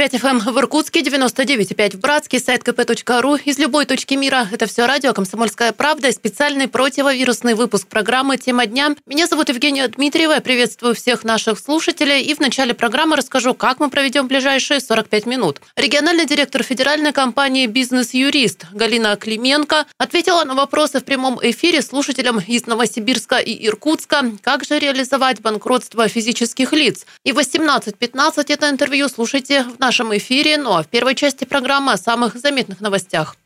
104,5 FM в Иркутске, 99,5 в Братске, сайт kp.ru. Из любой точки мира. Это все радио «Комсомольская правда» специальный противовирусный выпуск программы «Тема дня». Меня зовут Евгения Дмитриева. Я приветствую всех наших слушателей. И в начале программы расскажу, как мы проведем ближайшие 45 минут. Региональный директор федеральной компании «Бизнес-юрист» Галина Клименко ответила на вопросы в прямом эфире слушателям из Новосибирска и Иркутска, как же реализовать банкротство физических лиц. И 18.15 это интервью слушайте в нашем эфире. Ну а в первой части программы о самых заметных новостях.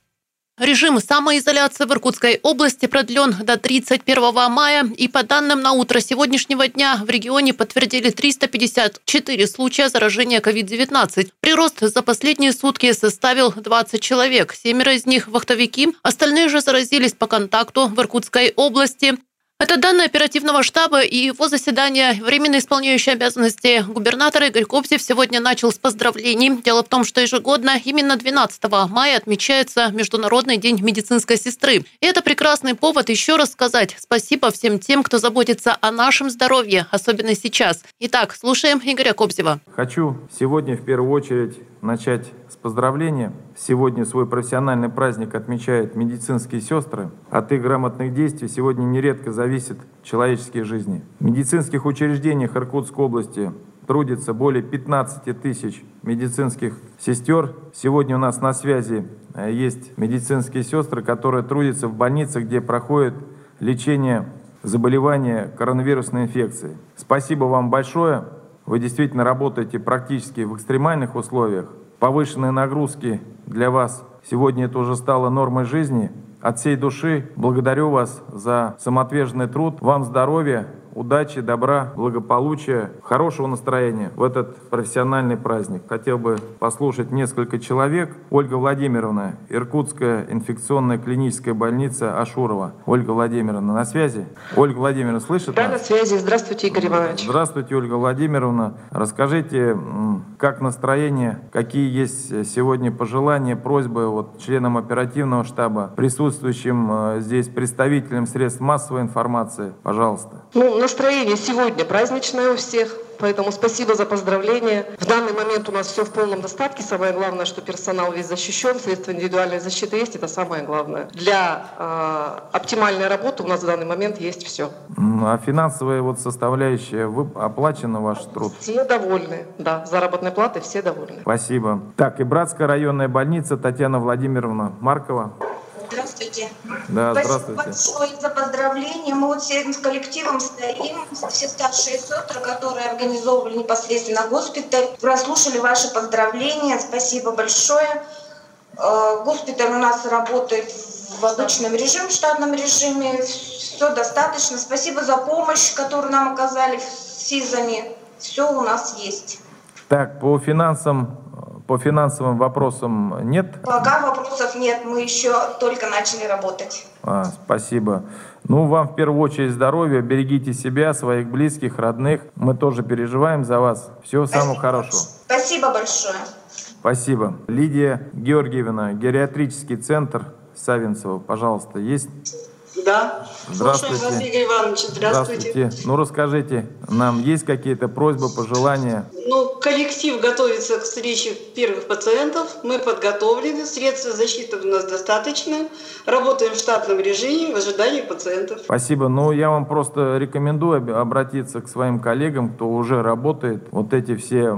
Режим самоизоляции в Иркутской области продлен до 31 мая. И по данным на утро сегодняшнего дня в регионе подтвердили 354 случая заражения COVID-19. Прирост за последние сутки составил 20 человек. Семеро из них – вахтовики. Остальные же заразились по контакту в Иркутской области. Это данные оперативного штаба и его заседания. Временно исполняющий обязанности губернатора Игорь Кобзев сегодня начал с поздравлений. Дело в том, что ежегодно именно 12 мая отмечается Международный день медицинской сестры. И это прекрасный повод еще раз сказать спасибо всем тем, кто заботится о нашем здоровье, особенно сейчас. Итак, слушаем Игоря Кобзева. Хочу сегодня в первую очередь начать с поздравления. Сегодня свой профессиональный праздник отмечают медицинские сестры. От их грамотных действий сегодня нередко зависят человеческие жизни. В медицинских учреждениях Иркутской области трудится более 15 тысяч медицинских сестер. Сегодня у нас на связи э, есть медицинские сестры, которые трудятся в больницах, где проходит лечение заболевания коронавирусной инфекции. Спасибо вам большое. Вы действительно работаете практически в экстремальных условиях. Повышенные нагрузки для вас сегодня это уже стало нормой жизни. От всей души благодарю вас за самоотверженный труд. Вам здоровья, удачи, добра, благополучия, хорошего настроения в этот профессиональный праздник. Хотел бы послушать несколько человек. Ольга Владимировна, Иркутская инфекционная клиническая больница Ашурова. Ольга Владимировна, на связи? Ольга Владимировна, слышит Да, нас? на связи. Здравствуйте, Игорь Иванович. Здравствуйте, Ольга Владимировна. Расскажите, как настроение, какие есть сегодня пожелания, просьбы вот, членам оперативного штаба, присутствующим э, здесь представителям средств массовой информации, пожалуйста. Ну, настроение сегодня праздничное у всех. Поэтому спасибо за поздравления. В данный момент у нас все в полном достатке. Самое главное, что персонал весь защищен, средства индивидуальной защиты есть, это самое главное. Для э, оптимальной работы у нас в данный момент есть все. А финансовая вот составляющая, вы оплачена ваш труд? Все довольны, да. Заработной платы все довольны. Спасибо. Так, и Братская районная больница Татьяна Владимировна Маркова. Здравствуйте. Да, Спасибо здравствуйте. большое за поздравления. Мы вот всем с коллективом стоим, все старшие сестры, которые организовывали непосредственно госпиталь, прослушали ваши поздравления. Спасибо большое. Э, госпиталь у нас работает в обычном режиме, в штатном режиме. Все достаточно. Спасибо за помощь, которую нам оказали в СИЗами. Все у нас есть. Так, по финансам по финансовым вопросам нет? Пока вопросов нет, мы еще только начали работать. А, спасибо. Ну, вам в первую очередь здоровья, берегите себя, своих близких, родных. Мы тоже переживаем за вас. Всего спасибо. самого хорошего. Спасибо большое. Спасибо. Лидия Георгиевна, гериатрический центр Савинцева, пожалуйста, есть? Да. Здравствуйте. Слушаем вас, Игорь Иванович. Здравствуйте. Здравствуйте. Ну, расскажите, нам есть какие-то просьбы, пожелания? Ну, коллектив готовится к встрече первых пациентов. Мы подготовлены, средства защиты у нас достаточно. Работаем в штатном режиме в ожидании пациентов. Спасибо. Ну, я вам просто рекомендую обратиться к своим коллегам, кто уже работает. Вот эти все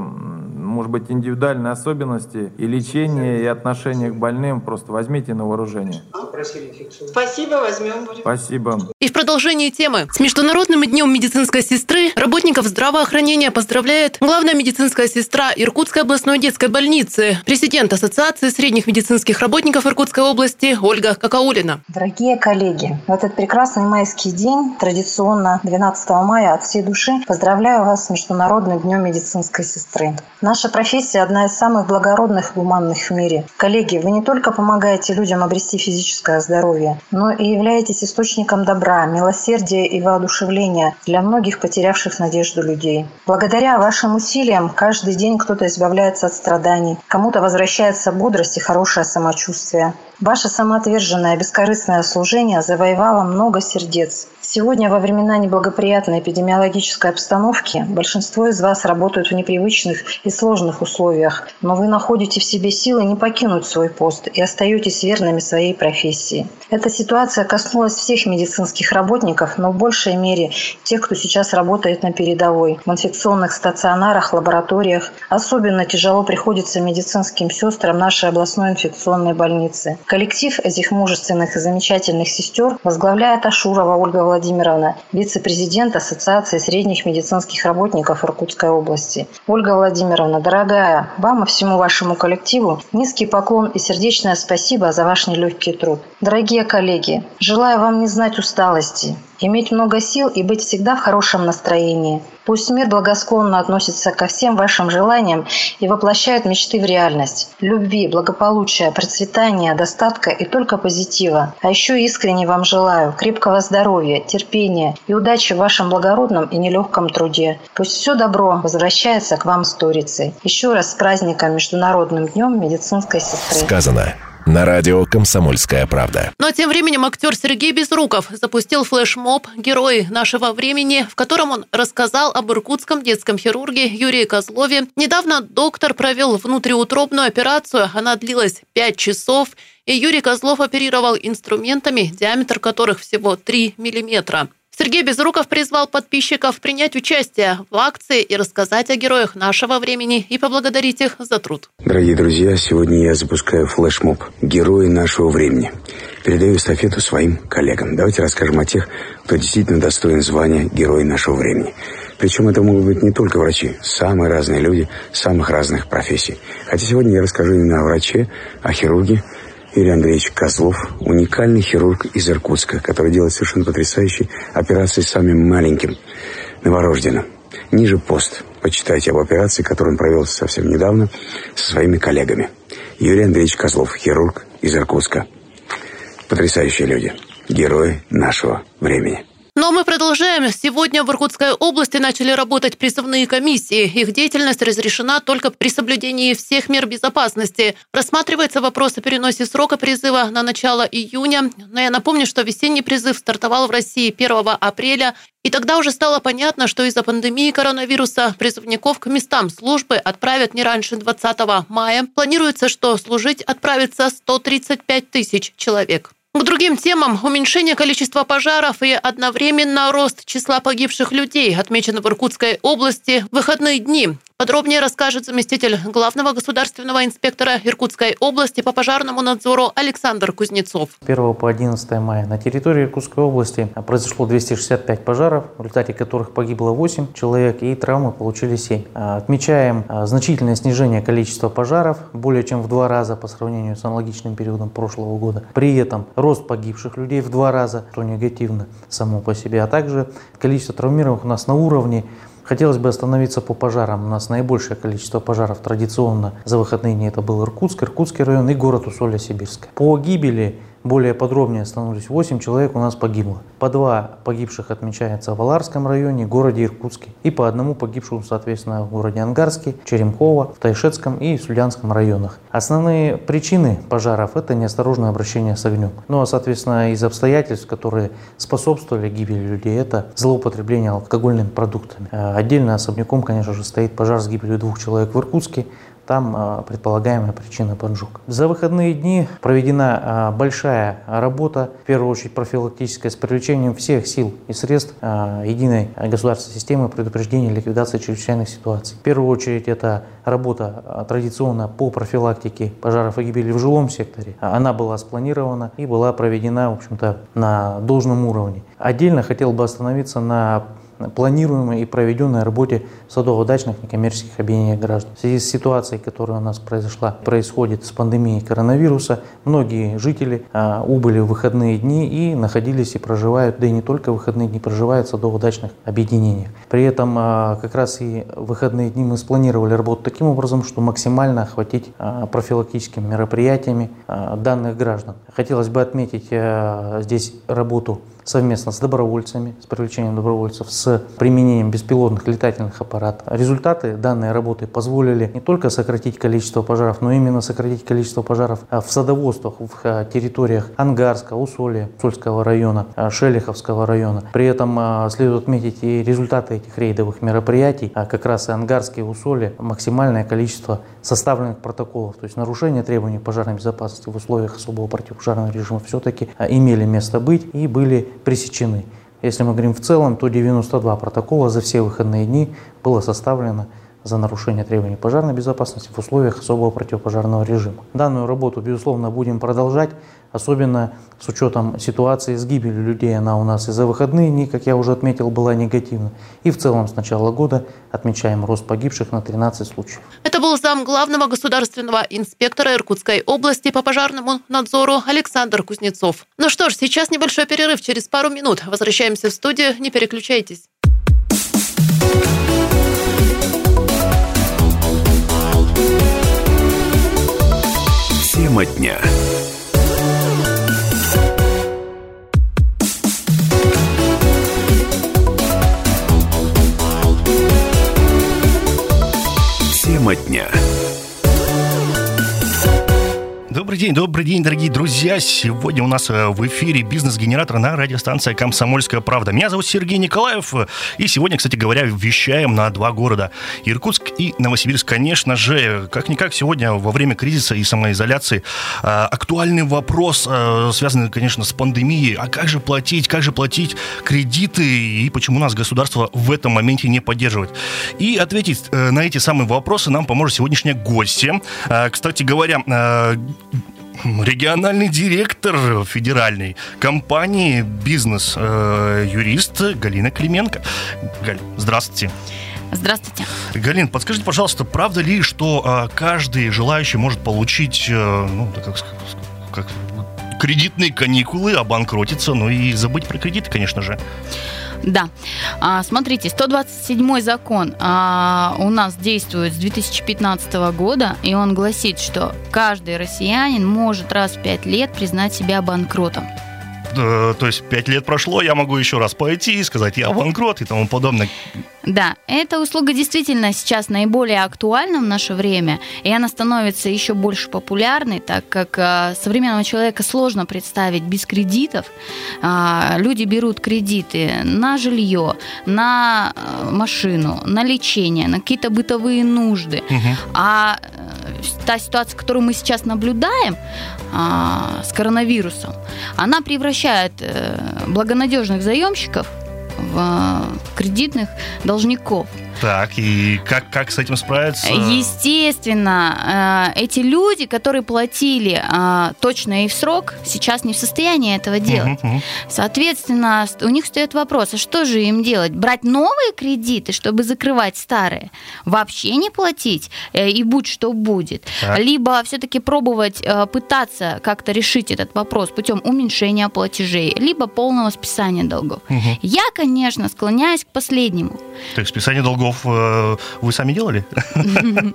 может быть, индивидуальные особенности и лечения, и отношения к больным просто возьмите на вооружение. Спасибо, возьмем. Спасибо. И в продолжении темы. С Международным днем медицинской сестры работников здравоохранения поздравляет главная медицинская сестра Иркутской областной детской больницы, президент Ассоциации средних медицинских работников Иркутской области Ольга Какаулина. Дорогие коллеги, в этот прекрасный майский день, традиционно 12 мая от всей души, поздравляю вас с Международным днем медицинской сестры. Наша профессия одна из самых благородных и гуманных в мире. Коллеги, вы не только помогаете людям обрести физическое здоровье, но и являетесь источником добра, милосердия и воодушевления для многих потерявших надежду людей. Благодаря вашим усилиям каждый день кто-то избавляется от страданий, кому-то возвращается бодрость и хорошее самочувствие. Ваше самоотверженное бескорыстное служение завоевало много сердец. Сегодня во времена неблагоприятной эпидемиологической обстановки большинство из вас работают в непривычных и сложных условиях, но вы находите в себе силы не покинуть свой пост и остаетесь верными своей профессии. Эта ситуация коснулась всех медицинских работников, но в большей мере тех, кто сейчас работает на передовой, в инфекционных стационарах, лабораториях. Особенно тяжело приходится медицинским сестрам нашей областной инфекционной больницы. Коллектив этих мужественных и замечательных сестер возглавляет Ашурова Ольга Владимировна вице-президент Ассоциации средних медицинских работников Иркутской области. Ольга Владимировна, дорогая, вам и всему вашему коллективу низкий поклон и сердечное спасибо за ваш нелегкий труд. Дорогие коллеги, желаю вам не знать усталости, иметь много сил и быть всегда в хорошем настроении. Пусть мир благосклонно относится ко всем вашим желаниям и воплощает мечты в реальность. Любви, благополучия, процветания, достатка и только позитива. А еще искренне вам желаю крепкого здоровья, терпения и удачи в вашем благородном и нелегком труде. Пусть все добро возвращается к вам сторицей. Еще раз с праздником Международным днем медицинской сестры. Сказано на радио «Комсомольская правда». Но тем временем актер Сергей Безруков запустил флешмоб «Герои нашего времени», в котором он рассказал об иркутском детском хирурге Юрии Козлове. Недавно доктор провел внутриутробную операцию. Она длилась 5 часов, и Юрий Козлов оперировал инструментами, диаметр которых всего 3 миллиметра. Сергей Безруков призвал подписчиков принять участие в акции и рассказать о героях нашего времени и поблагодарить их за труд. Дорогие друзья, сегодня я запускаю флешмоб «Герои нашего времени». Передаю эстафету своим коллегам. Давайте расскажем о тех, кто действительно достоин звания «Герои нашего времени». Причем это могут быть не только врачи, самые разные люди самых разных профессий. Хотя сегодня я расскажу именно о враче, о хирурге, Юрий Андреевич Козлов, уникальный хирург из Иркутска, который делает совершенно потрясающие операции с самым маленьким, новорожденным. Ниже пост. Почитайте об операции, которую он провел совсем недавно со своими коллегами. Юрий Андреевич Козлов, хирург из Иркутска. Потрясающие люди. Герои нашего времени. Но мы продолжаем. Сегодня в Иркутской области начали работать призывные комиссии. Их деятельность разрешена только при соблюдении всех мер безопасности. Рассматривается вопрос о переносе срока призыва на начало июня. Но я напомню, что весенний призыв стартовал в России 1 апреля. И тогда уже стало понятно, что из-за пандемии коронавируса призывников к местам службы отправят не раньше 20 мая. Планируется, что служить отправится 135 тысяч человек. К другим темам уменьшение количества пожаров и одновременно рост числа погибших людей отмечено в Иркутской области в выходные дни. Подробнее расскажет заместитель главного государственного инспектора Иркутской области по пожарному надзору Александр Кузнецов. 1 по 11 мая на территории Иркутской области произошло 265 пожаров, в результате которых погибло 8 человек и травмы получили 7. Отмечаем а, значительное снижение количества пожаров, более чем в два раза по сравнению с аналогичным периодом прошлого года. При этом рост погибших людей в два раза, что негативно само по себе, а также количество травмированных у нас на уровне Хотелось бы остановиться по пожарам. У нас наибольшее количество пожаров традиционно за выходные дни это был Иркутск, Иркутский район и город Усолья-Сибирская. По гибели более подробнее остановлюсь. 8 человек у нас погибло. По два погибших отмечается в Аларском районе, городе Иркутске. И по одному погибшему, соответственно, в городе Ангарске, Черемково, в Тайшетском и Слюдянском районах. Основные причины пожаров – это неосторожное обращение с огнем. Ну а, соответственно, из обстоятельств, которые способствовали гибели людей, это злоупотребление алкогольными продуктами. А отдельно особняком, конечно же, стоит пожар с гибелью двух человек в Иркутске, там а, предполагаемая причина поджог. За выходные дни проведена а, большая работа, в первую очередь профилактическая, с привлечением всех сил и средств а, единой государственной системы предупреждения и ликвидации чрезвычайных ситуаций. В первую очередь это работа традиционно по профилактике пожаров и гибели в жилом секторе. Она была спланирована и была проведена, в общем-то, на должном уровне. Отдельно хотел бы остановиться на планируемой и проведенной работе садово-дачных некоммерческих объединений граждан. В связи с ситуацией, которая у нас произошла, происходит с пандемией коронавируса, многие жители а, убыли в выходные дни и находились и проживают, да и не только в выходные дни, проживают в садово-дачных объединениях. При этом а, как раз и в выходные дни мы спланировали работу таким образом, что максимально охватить а, профилактическими мероприятиями а, данных граждан. Хотелось бы отметить а, здесь работу совместно с добровольцами, с привлечением добровольцев, с применением беспилотных летательных аппаратов. Результаты данной работы позволили не только сократить количество пожаров, но именно сократить количество пожаров а, в садоводствах, в а, территориях Ангарска, Усолья, Сольского района, а, Шелиховского района. При этом следует отметить и результаты этих рейдовых мероприятий. Как раз и Ангарский и Усолье максимальное количество составленных протоколов, то есть нарушение требований пожарной безопасности в условиях особого противопожарного режима все-таки имели место быть и были пресечены. Если мы говорим в целом, то 92 протокола за все выходные дни было составлено за нарушение требований пожарной безопасности в условиях особого противопожарного режима. Данную работу, безусловно, будем продолжать, особенно с учетом ситуации с гибелью людей. Она у нас и за выходные дни, как я уже отметил, была негативна. И в целом с начала года отмечаем рост погибших на 13 случаев. Это был зам главного государственного инспектора Иркутской области по пожарному надзору Александр Кузнецов. Ну что ж, сейчас небольшой перерыв, через пару минут возвращаемся в студию, не переключайтесь. Тема дня. Тема дня. Добрый день, добрый день, дорогие друзья. Сегодня у нас э, в эфире бизнес-генератор на радиостанции «Комсомольская правда». Меня зовут Сергей Николаев. И сегодня, кстати говоря, вещаем на два города. Иркутск и Новосибирск. Конечно же, как-никак сегодня во время кризиса и самоизоляции э, актуальный вопрос, э, связанный, конечно, с пандемией. А как же платить, как же платить кредиты и почему нас государство в этом моменте не поддерживает? И ответить на эти самые вопросы нам поможет сегодняшняя гостья. Кстати говоря, региональный директор федеральной компании бизнес-юрист э, Галина Клименко. Галь, здравствуйте. Здравствуйте. Галин, подскажите, пожалуйста, правда ли, что э, каждый желающий может получить, э, ну, как, как, кредитные каникулы, обанкротиться, ну и забыть про кредиты, конечно же? Да. А, смотрите, 127 закон а, у нас действует с 2015 года, и он гласит, что каждый россиянин может раз в 5 лет признать себя банкротом. Э, то есть пять лет прошло, я могу еще раз пойти и сказать, я банкрот и тому подобное. Да, эта услуга действительно сейчас наиболее актуальна в наше время, и она становится еще больше популярной, так как э, современного человека сложно представить без кредитов. Э, люди берут кредиты на жилье, на э, машину, на лечение, на какие-то бытовые нужды. Угу. А та ситуация, которую мы сейчас наблюдаем э, с коронавирусом, она превращает э, благонадежных заемщиков в кредитных должников. Так, и как, как с этим справиться? Естественно, э, эти люди, которые платили э, точно и в срок, сейчас не в состоянии этого делать. Угу, угу. Соответственно, у них стоит вопрос, а что же им делать? Брать новые кредиты, чтобы закрывать старые? Вообще не платить, э, и будь что будет. Так. Либо все-таки пробовать пытаться как-то решить этот вопрос путем уменьшения платежей, либо полного списания долгов. Угу. Я, конечно, склоняюсь к последнему. То есть списание долгов шагов э, вы сами делали?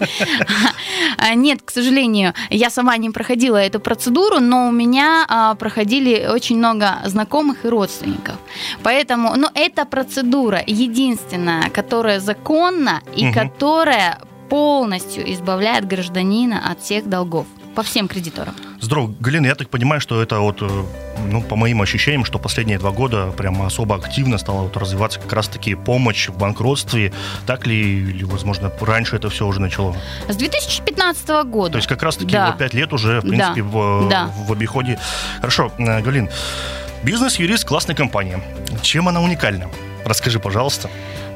Нет, к сожалению, я сама не проходила эту процедуру, но у меня а, проходили очень много знакомых и родственников. Поэтому, ну, эта процедура единственная, которая законна и которая полностью избавляет гражданина от всех долгов по всем кредиторам. Здорово. Галина, я так понимаю, что это вот, э, ну, по моим ощущениям, что последние два года прямо особо активно стала вот развиваться как раз-таки помощь в банкротстве. Так ли, или, возможно, раньше это все уже начало? С 2015 года. То есть как раз-таки да. вот пять лет уже, в принципе, да. В, да. в обиходе. Хорошо, э, Галин, бизнес-юрист классной компании. Чем она уникальна? Расскажи, пожалуйста.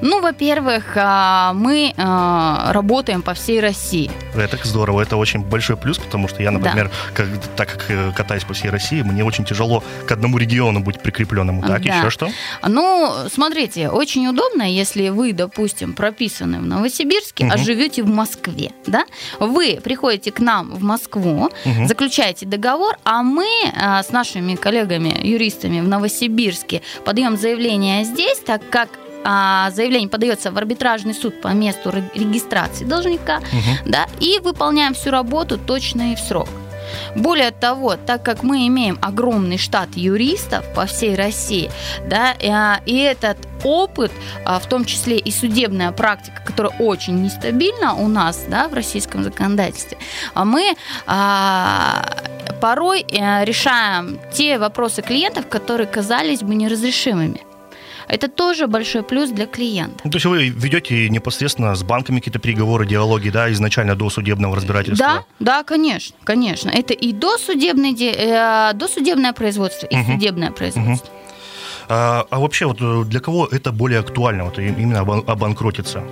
Ну, во-первых, а, мы а, работаем по всей России. Это здорово, это очень большой плюс, потому что я, например, да. как, так как э, катаюсь по всей России, мне очень тяжело к одному региону быть прикрепленному. Так, да. еще что? Ну, смотрите, очень удобно, если вы, допустим, прописаны в Новосибирске, угу. а живете в Москве, да? Вы приходите к нам в Москву, угу. заключаете договор, а мы а, с нашими коллегами-юристами в Новосибирске подаем заявление здесь, так как заявление подается в арбитражный суд по месту регистрации должника, угу. да, и выполняем всю работу точно и в срок. Более того, так как мы имеем огромный штат юристов по всей России, да, и этот опыт, а, в том числе и судебная практика, которая очень нестабильна у нас да, в российском законодательстве, а мы а, порой э, решаем те вопросы клиентов, которые казались бы неразрешимыми. Это тоже большой плюс для клиента. Ну, то есть вы ведете непосредственно с банками какие-то переговоры, диалоги, да, изначально до судебного разбирательства? Да, да, конечно, конечно. Это и досудебное, э, досудебное производство, и угу. судебное производство. Угу. А, а вообще вот э, для кого это более актуально, вот именно обанкротиться?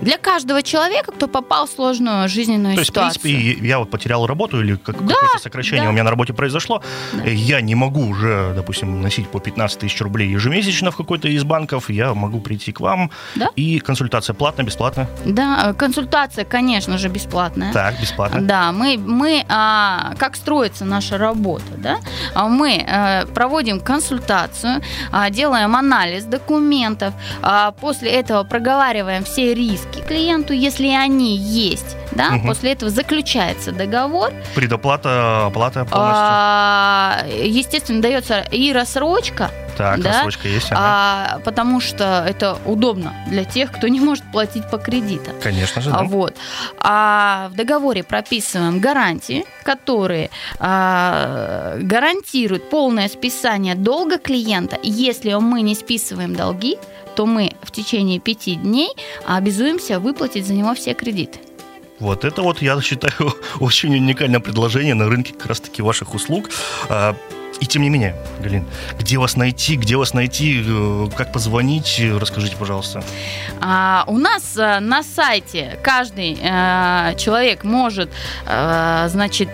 Для каждого человека, кто попал в сложную жизненную То ситуацию. То есть, в принципе, я вот потерял работу или как, да, какое-то сокращение да. у меня на работе произошло, да. я не могу уже, допустим, носить по 15 тысяч рублей ежемесячно в какой-то из банков, я могу прийти к вам, да? и консультация платная, бесплатная? Да, э, консультация, конечно же, бесплатная. Так, бесплатно. Да, мы, мы а, как строится наша работа, да? А мы а, проводим консультацию, делаем анализ документов, а, после этого проговариваем все риски клиенту, если они есть. Да? Угу. После этого заключается договор. Предоплата, оплата полностью? А, естественно, дается и рассрочка, так, да? рассрочка есть. Ага. А, потому что это удобно для тех, кто не может платить по кредитам. Конечно же, да. А, вот. А в договоре прописываем гарантии, которые а, гарантируют полное списание долга клиента. Если мы не списываем долги, то мы в течение пяти дней обязуемся выплатить за него все кредиты. Вот это вот, я считаю, очень уникальное предложение на рынке как раз-таки ваших услуг. И тем не менее, Галин, где вас найти, где вас найти, э, как позвонить, расскажите, пожалуйста. А, у нас а, на сайте каждый а, человек может, а, значит,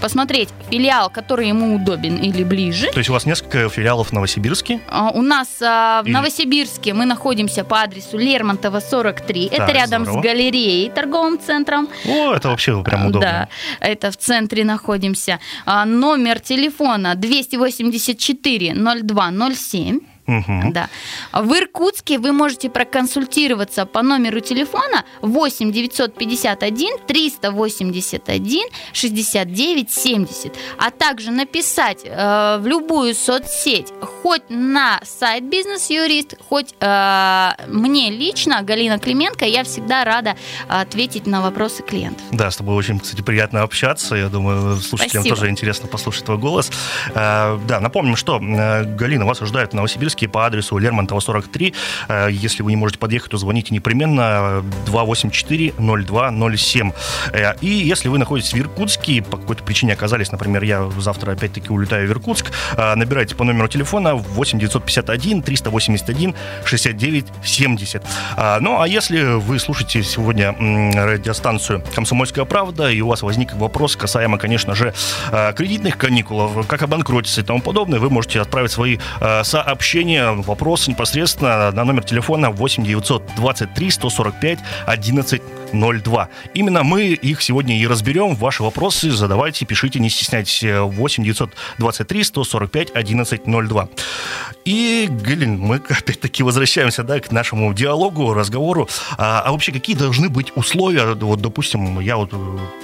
посмотреть филиал, который ему удобен или ближе. То есть у вас несколько филиалов в Новосибирске? А, у нас а, в или... Новосибирске мы находимся по адресу Лермонтова 43. Так, это рядом здорово. с галереей, торговым центром. О, это вообще прям удобно. Да, это в центре находимся. А, номер телефона 200 284 0207. Угу. Да. В Иркутске вы можете проконсультироваться по номеру телефона 8 951 381 69 70, а также написать э, в любую соцсеть, хоть на сайт бизнес-юрист, хоть э, мне лично, Галина Клименко, я всегда рада ответить на вопросы клиентов. Да, с тобой очень, кстати, приятно общаться. Я думаю, слушателям Спасибо. тоже интересно послушать твой голос. Э, да, напомним, что э, Галина вас ожидает в Новосибирске Новосибирске по адресу Лермонтова 43. Э, если вы не можете подъехать, то звоните непременно 284-0207. Э, и если вы находитесь в Иркутске, по какой-то причине оказались, например, я завтра опять-таки улетаю в Иркутск, э, набирайте по номеру телефона 8 951 381 69 70. Ну, а если вы слушаете сегодня радиостанцию «Комсомольская правда», и у вас возник вопрос касаемо, конечно же, кредитных каникул, как обанкротиться и тому подобное, вы можете отправить свои сообщения сообщение, вопрос непосредственно на номер телефона 8 923 145 11 02. Именно мы их сегодня и разберем. Ваши вопросы задавайте, пишите, не стесняйтесь. 8 923 145 11 02. И, Галин, мы опять-таки возвращаемся да, к нашему диалогу, разговору. А, а вообще, какие должны быть условия? Вот, допустим, я вот,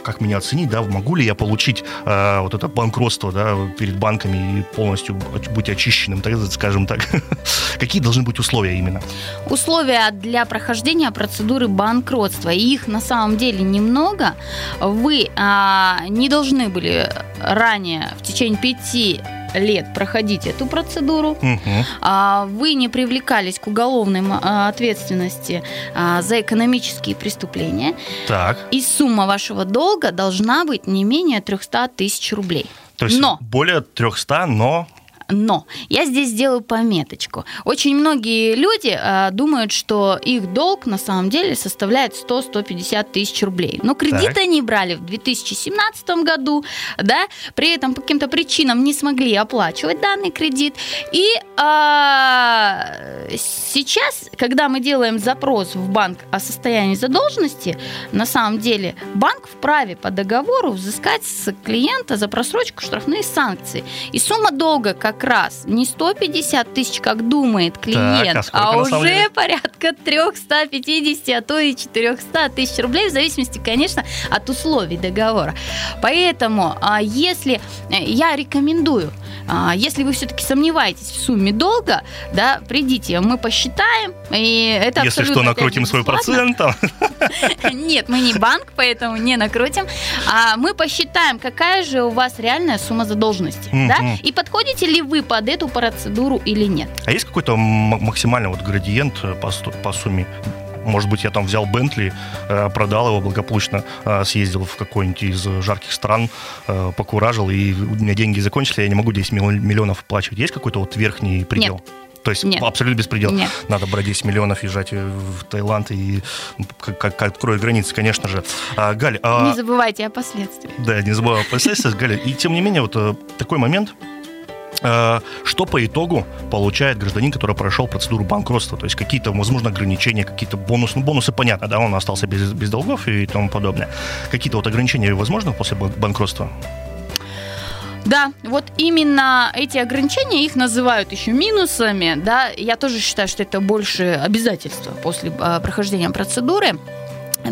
как меня оценить, да, могу ли я получить а, вот это банкротство да, перед банками и полностью быть очищенным, так, скажем так? Какие должны быть условия именно? Условия для прохождения процедуры банкротства. Их на самом деле немного. Вы а, не должны были ранее в течение пяти лет проходить эту процедуру, угу. вы не привлекались к уголовной а, ответственности а, за экономические преступления, так. и сумма вашего долга должна быть не менее 300 тысяч рублей. То есть но, более 300, но но я здесь сделаю пометочку. Очень многие люди э, думают, что их долг на самом деле составляет 100-150 тысяч рублей. Но кредиты так. они брали в 2017 году, да, при этом по каким-то причинам не смогли оплачивать данный кредит. И э, сейчас, когда мы делаем запрос в банк о состоянии задолженности, на самом деле банк вправе по договору взыскать с клиента за просрочку штрафные санкции. И сумма долга, как раз не 150 тысяч, как думает клиент, Так, а а, уже порядка 350, а то и 400 тысяч рублей, в зависимости, конечно, от условий договора. Поэтому, а, если э, я рекомендую, если вы все-таки сомневаетесь в сумме долга, да, придите, мы посчитаем, и это Если что, накрутим свой процент. Нет, мы не банк, поэтому не накрутим. А мы посчитаем, какая же у вас реальная сумма задолженности. Да? И подходите ли вы под эту процедуру или нет. А есть какой-то максимальный вот градиент э, по сумме? Может быть, я там взял Бентли, э, продал его благополучно, э, съездил в какой-нибудь из жарких стран, э, покуражил, и у меня деньги закончились, я не могу 10 мил- миллионов оплачивать. Есть какой-то вот верхний предел? То есть Нет. абсолютно беспредел. Нет. Надо брать 10 миллионов, езжать в Таиланд и как, как, как откроют границы, конечно же. А, Галь, а- Не забывайте о последствиях. да, не забываю о последствиях, Галя. И тем не менее, вот такой момент, что по итогу получает гражданин, который прошел процедуру банкротства? То есть какие-то, возможно, ограничения, какие-то бонусы. Ну, бонусы, понятно, да, он остался без, без долгов и тому подобное. Какие-то вот ограничения возможно после бан- банкротства? Да, вот именно эти ограничения, их называют еще минусами, да, я тоже считаю, что это больше обязательства после а, прохождения процедуры.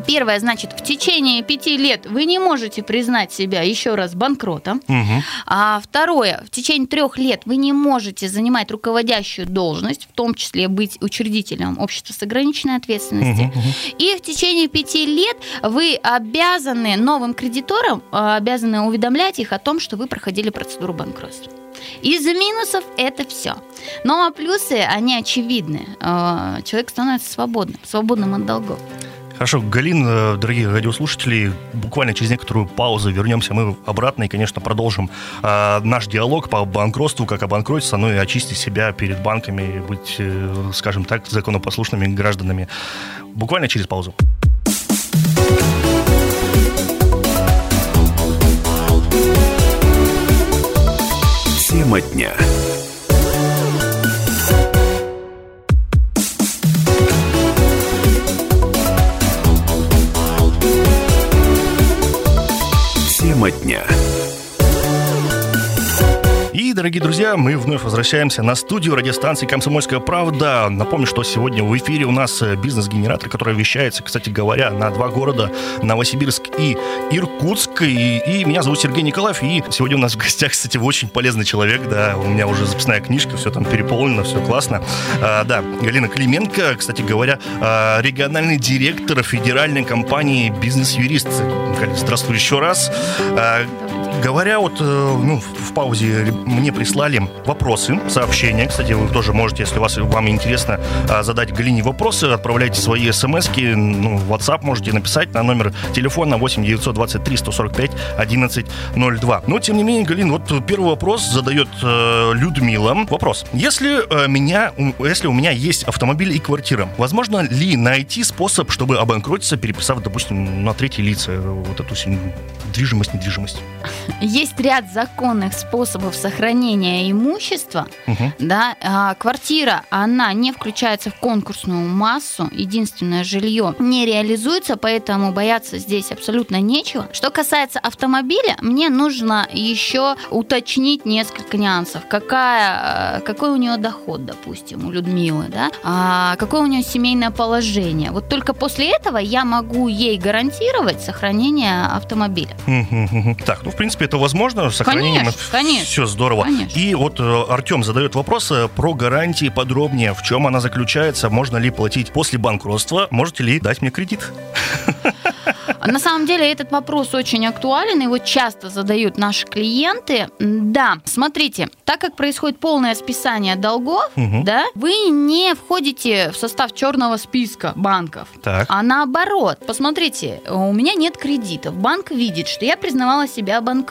Первое, значит, в течение пяти лет вы не можете признать себя еще раз банкротом. Мгм. А второе, в течение трех лет вы не можете занимать руководящую должность, в том числе быть учредителем общества с ограниченной ответственностью. Мгм, мгм. И в течение пяти лет вы обязаны новым кредиторам а, обязаны уведомлять их о том, что вы проходили процедуру банкротства. Из минусов это все. Но плюсы, они очевидны. А, Человек становится свободным, свободным от долгов. Хорошо, Галин, дорогие радиослушатели, буквально через некоторую паузу вернемся мы обратно и, конечно, продолжим э, наш диалог по банкротству, как обанкротиться, ну и очистить себя перед банками, быть, э, скажем так, законопослушными гражданами. Буквально через паузу. Тема дня. Тема дня. Дорогие друзья, мы вновь возвращаемся на студию радиостанции «Комсомольская правда». Напомню, что сегодня в эфире у нас э, бизнес-генератор, который вещается, кстати говоря, на два города, Новосибирск и Иркутск. И, и меня зовут Сергей Николаев, и сегодня у нас в гостях, кстати, очень полезный человек, да, у меня уже записная книжка, все там переполнено, все классно. А, да, Галина Клименко, кстати говоря, а, региональный директор федеральной компании «Бизнес-юрист». Галя, здравствуй еще раз. Говоря вот, э, ну, в паузе мне прислали вопросы, сообщения. Кстати, вы тоже можете, если вас, вам интересно, а, задать Галине вопросы, отправляйте свои смс ну, в WhatsApp можете написать на номер телефона 8 923 145 1102. Но, тем не менее, Галин, вот первый вопрос задает э, Людмила. Вопрос. Если, э, меня, если у меня есть автомобиль и квартира, возможно ли найти способ, чтобы обанкротиться, переписав, допустим, на третьи лица э, вот эту всю движимость, недвижимость? Есть ряд законных способов сохранения имущества. Мгм. Да, а, квартира, она не включается в конкурсную массу, единственное жилье не реализуется, поэтому бояться здесь абсолютно нечего. Что касается автомобиля, мне нужно еще уточнить несколько нюансов. Какая, э, какой у нее доход, допустим, у Людмилы, да? А, какое у нее семейное положение. Вот только после этого я могу ей гарантировать сохранение автомобиля. Так, ну, в принципе, это возможно. С сохранением Конечно, конечно. все здорово. Конечно. И вот э, Артем задает вопрос э, про гарантии подробнее. В чем она заключается? Можно ли платить после банкротства? Можете ли дать мне кредит? На самом деле этот вопрос очень актуален, его часто задают наши клиенты. Да, смотрите, так как происходит полное списание долгов, Мгм. да, вы не входите в состав черного списка банков. Так. А наоборот, посмотрите, у меня нет кредитов. Банк видит, что я признавала себя банкротом.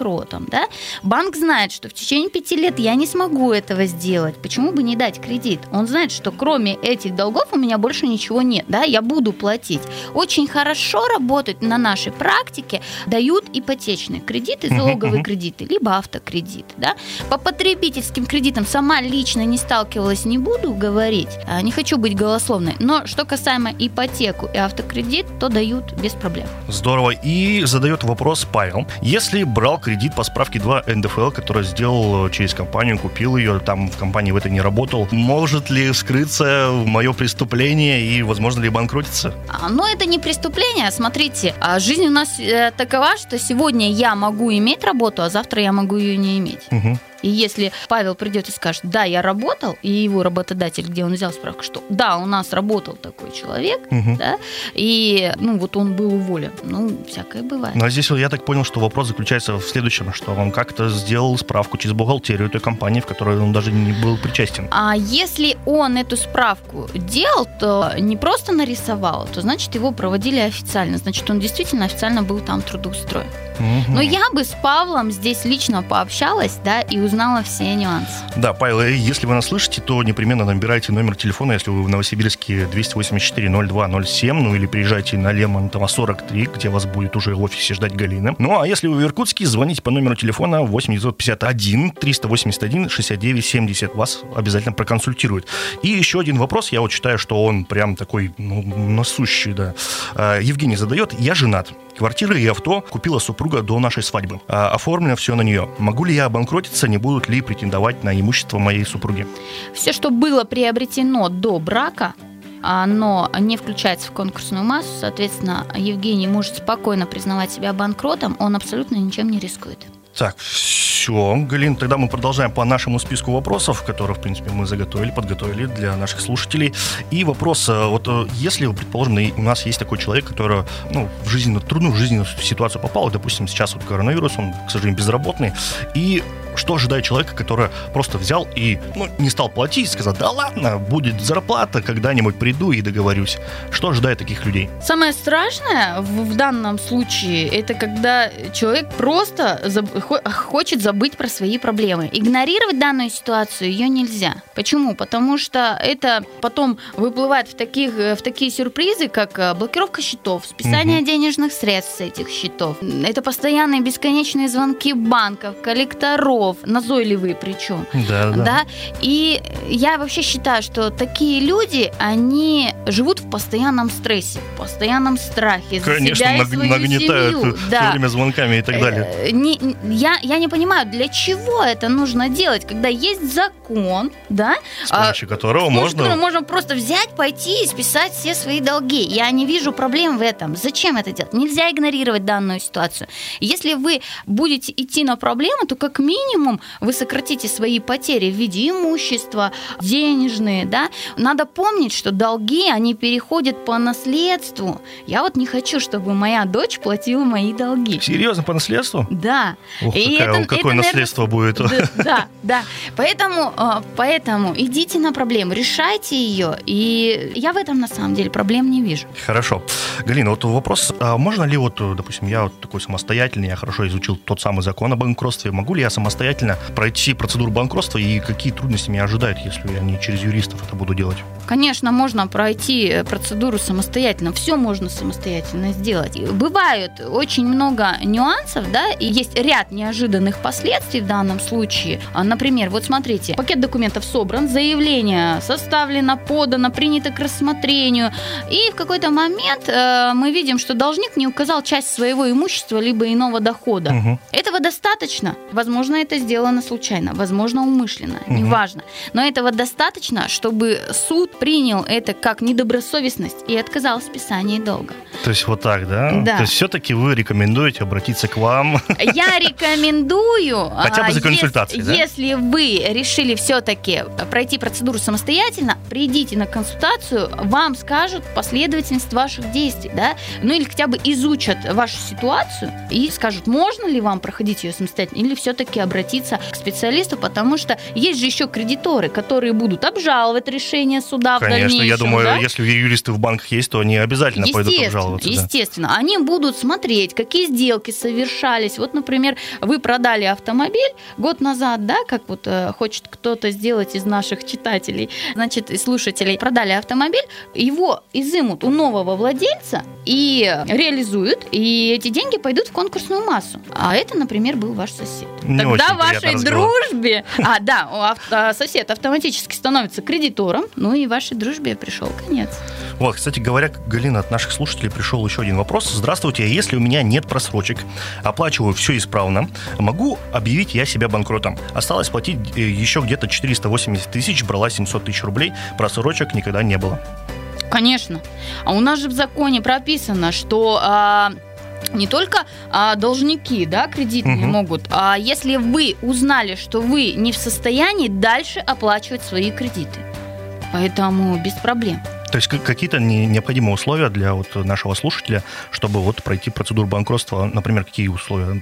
Да? Банк знает, что в течение пяти лет я не смогу этого сделать. Почему бы не дать кредит? Он знает, что кроме этих долгов у меня больше ничего нет. Да? Я буду платить. Очень хорошо работают на нашей практике, дают ипотечные кредиты, залоговые кредиты, либо автокредит. Да? По потребительским кредитам сама лично не сталкивалась, не буду говорить, а, не хочу быть голословной. Но что касаемо ипотеку и автокредит, то дают без проблем. Здорово. И задает вопрос Павел. Если брал кредит по справке 2 НДФЛ, который сделал через компанию, купил ее, там в компании в этой не работал, может ли скрыться мое преступление и возможно ли банкротиться? А, Но это не преступление. Смотрите, а жизнь у нас э, такова, что сегодня я могу иметь работу, а завтра я могу ее не иметь. Мгм. И если Павел придет и скажет, да, я работал, и его работодатель, где он взял справку, что да, у нас работал такой человек, Мгм. да, и ну вот он был уволен. Ну, всякое бывает. Ну а здесь я так понял, что вопрос заключается в следующем, что он как-то сделал справку через бухгалтерию той компании, в которой он даже не был причастен. А если он эту справку делал, то не просто нарисовал, то значит его проводили официально. Значит, он действительно официально был там трудоустроен. Мгм. Но я бы с Павлом здесь лично пообщалась, да, и узнала все нюансы. Да, Павел, э, если вы нас слышите, то непременно набирайте номер телефона, если вы в Новосибирске 284-02-07, ну или приезжайте на Лемонтова 43, где вас будет уже в офисе ждать Галина. Ну а если вы в Иркутске, звоните по номеру телефона 8951 381 69 70. Вас обязательно проконсультируют. И еще один вопрос, я вот считаю, что он прям такой ну, насущий, да. А, Евгений задает, я женат. Квартира и авто купила супруга до нашей свадьбы. А, Оформлено все на нее. Могу ли я обанкротиться, не будут ли претендовать на имущество моей супруги? Все, что было приобретено до брака, оно не включается в конкурсную массу, соответственно, Евгений может спокойно признавать себя банкротом, он абсолютно ничем не рискует. Так, все, Галин, тогда мы продолжаем по нашему списку вопросов, которые, в принципе, мы заготовили, подготовили для наших слушателей. И вопрос, э, вот э, если, предположим, у нас есть такой человек, который ну, в жизненную, трудную жизненную ситуацию попал, допустим, сейчас вот коронавирус, он, к сожалению, безработный, и что ожидает человека, который просто взял и ну, не стал платить, сказал, да ладно, будет зарплата, когда-нибудь приду и договорюсь. Что ожидает таких людей? Самое страшное в, в данном случае это когда человек просто заб- хо- хочет забыть про свои проблемы. Игнорировать данную ситуацию ее нельзя. Почему? Потому что это потом выплывает в, таких, э, в такие сюрпризы, как э, блокировка счетов, списание Мгм. денежных средств с этих счетов. Это постоянные бесконечные звонки банков, коллекторов, назойливые причем. Да, Да. И я вообще считаю, что такие люди, они живут в постоянном стрессе, в постоянном страхе. за Конечно, себя и наг- свою нагнетают семью. все Да. время звонками и так далее. Э, не- я, я не понимаю, для чего это нужно делать, когда есть закон, да? С а, помощью которого с помощью можно... которого можно просто взять, пойти и списать все свои долги. Я не вижу проблем в этом. Зачем это делать? Нельзя игнорировать данную ситуацию. Если вы будете идти на проблему, то как минимум вы сократите свои потери в виде имущества, денежные, да. Надо помнить, что долги, они переходят по наследству. Я вот не хочу, чтобы моя дочь платила мои долги. Серьезно, по наследству? Да. Ух, И какая- это- какое это, наверное, наследство будет? да, да, да. Поэтому, э, поэтому идите на проблему, решайте ее. И я в этом на самом деле проблем не вижу. Хорошо. Галина, вот вопрос, а можно ли вот, допустим, я вот такой самостоятельный, я хорошо изучил тот самый закон о банкротстве, могу ли я самостоятельно пройти процедуру банкротства и какие трудности меня ожидают, если я не через юристов это буду делать? Конечно, можно пройти э, процедуру самостоятельно. Все можно самостоятельно сделать. Бывают очень много нюансов, да, и есть ряд неожиданных последствий в данном случае. А, Например, вот смотрите, пакет документов собран, заявление составлено, подано, принято к рассмотрению. И в какой-то момент э, мы видим, что должник не указал часть своего имущества либо иного дохода. Мгм. Этого достаточно. Возможно, это сделано случайно, возможно, умышленно, Мгм. неважно. Но этого достаточно, чтобы суд принял это как недобросовестность и отказал в списании долга. То есть вот так, да? Да. То есть все-таки вы рекомендуете обратиться к вам? Я рекомендую, Хотя бы а, за консультацией, да? если вы решили все-таки пройти процедуру самостоятельно, придите на консультацию, вам скажут последовательность ваших действий, да, ну или хотя бы изучат вашу ситуацию и скажут, можно ли вам проходить ее самостоятельно, или все-таки обратиться обратиться к специалисту, потому что есть же еще кредиторы, которые будут обжаловать решение суда Конечно, в дальнейшем. я думаю, да? если юристы в банках есть, то они обязательно пойдут обжаловаться. да. Естественно. Они будут смотреть, какие сделки совершались. Вот, например, вы продали автомобиль год назад, да, как вот э, хочет кто-то сделать из наших читателей, значит, и слушателей, продали автомобиль, его изымут у нового владельца и реализуют, и эти деньги пойдут в конкурсную массу. А это, например, был ваш сосед. Не Тогда очень вашей приятный разговор. дружбе, а да, а, сосед автоматически становится кредитором, ну и вашей дружбе пришел конец. Вот, кстати говоря, Галина, от наших слушателей пришел еще один вопрос. Здравствуйте, а если у меня нет просрочек, оплачиваю все исправно, могу объявить я себя банкротом? Осталось платить э, еще где-то 480 тысяч, брала 700 тысяч рублей, просрочек никогда не было. Конечно. А у нас же в законе прописано, что а, не только а, должники, да, кредитные Мгм. могут, а если вы узнали, что вы не в состоянии дальше оплачивать свои кредиты. Поэтому без проблем. То есть какие-то не- необходимые условия для вот нашего слушателя, чтобы вот пройти процедуру банкротства, например, какие условия?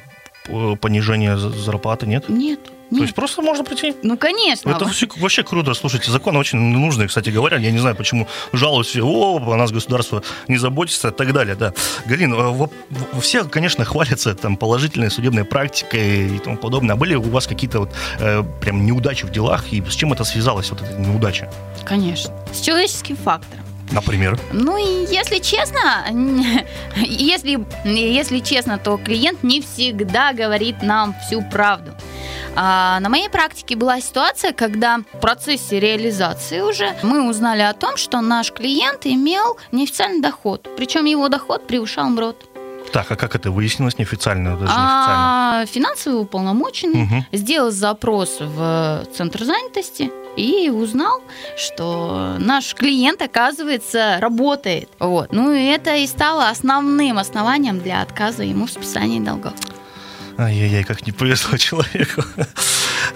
Понижение за- зарплаты нет? Нет. То есть просто можно прийти? Ну, конечно. Это вообще, вообще круто. Слушайте, закон очень нужный, кстати говоря. Я не знаю, почему жалуются, о, о нас государство не заботится и так далее. Да. Галин, э, все, конечно, хвалятся там положительной судебной практикой и тому подобное. А были у вас какие-то вот э, прям неудачи в делах? И с чем это связалось, вот эта неудача? Конечно. С человеческим фактором. Например? Ну и если честно, если, если честно, то клиент не всегда говорит нам всю правду. А на моей практике была ситуация, когда в процессе реализации уже мы узнали о том, что наш клиент имел неофициальный доход. Причем его доход превышал МРОД. Так, а как это выяснилось неофициально, даже неофициально? А финансовый уполномоченный Мгм. сделал запрос в Центр занятости и узнал, что наш клиент, оказывается, работает. Вот. Ну и это и стало основным основанием для отказа ему в списании долгов. Ай-яй-яй, как не повезло человеку.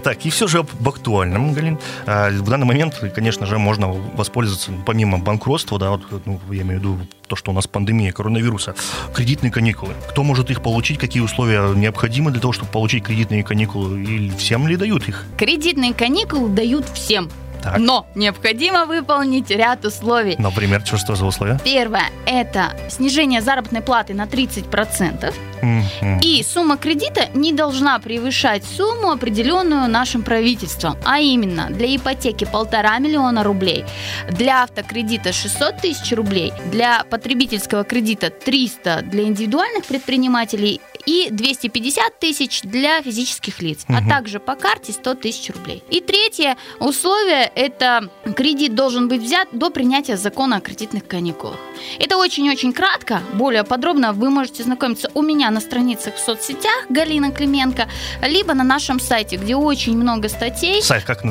Так, и все же об актуальном, Галин. А, В данный момент, конечно же, можно воспользоваться, ну, помимо банкротства, да, вот, ну, я имею в виду то, что у нас пандемия коронавируса, кредитные каникулы. Кто может их получить, какие условия необходимы для того, чтобы получить кредитные каникулы, и всем ли дают их? Кредитные каникулы дают всем. Так. Но необходимо выполнить ряд условий. Например, что, что за условия? Первое – это снижение заработной платы на 30%. Мгм. И сумма кредита не должна превышать сумму, определенную нашим правительством. А именно, для ипотеки полтора миллиона рублей, для автокредита 600 тысяч рублей, для потребительского кредита 300 для индивидуальных предпринимателей и 250 тысяч для физических лиц, а Мгм. также по карте 100 тысяч рублей. И третье условие – это кредит должен быть взят до принятия закона о кредитных каникулах. Это очень-очень кратко, более подробно вы можете знакомиться у меня на страницах в соцсетях Галина Клименко, либо на нашем сайте, где очень много статей. Сайт как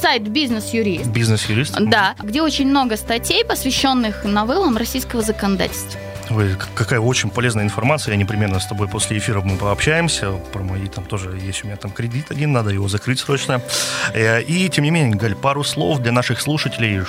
Сайт «Бизнес-юрист». бизнес-юрист? Да, где очень много статей, посвященных новеллам российского законодательства. Ой, какая очень полезная информация. Я непременно с тобой после эфира мы пообщаемся. Про мои там тоже есть у меня там кредит один, надо его закрыть срочно. Э, И тем не менее, Галь, пару слов для наших слушателей.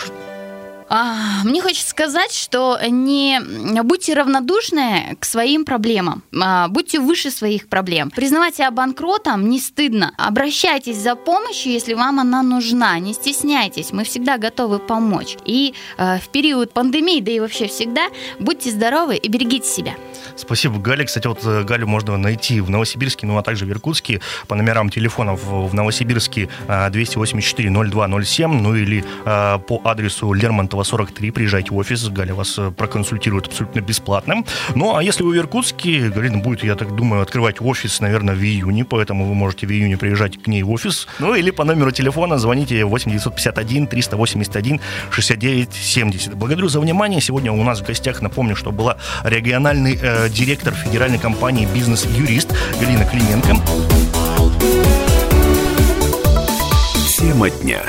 А, Мне хочется сказать, что не будьте равнодушны к своим проблемам, а, будьте выше своих проблем. Признавать себя банкротом не стыдно. Обращайтесь за помощью, если вам она нужна. Не стесняйтесь, мы всегда готовы помочь. И э, в период пандемии, да и вообще всегда, будьте здоровы и берегите себя. Спасибо, Галя. Кстати, вот э, Галю можно найти в Новосибирске, ну а также в Иркутске по номерам телефонов в Новосибирске э, 284-0207, ну или по адресу Лермонтова 43. Приезжайте в офис, Галя вас э, проконсультирует абсолютно бесплатно. Ну а если вы в Иркутске, Галина будет, я так думаю, открывать офис, наверное, в июне, поэтому вы можете в июне приезжать к ней в офис. Ну или по номеру телефона звоните 8 951 381 69 70. Благодарю за внимание. Сегодня у нас в гостях, напомню, что была региональный э, директор федеральной компании «Бизнес-юрист» Галина Клименко. Тема дня.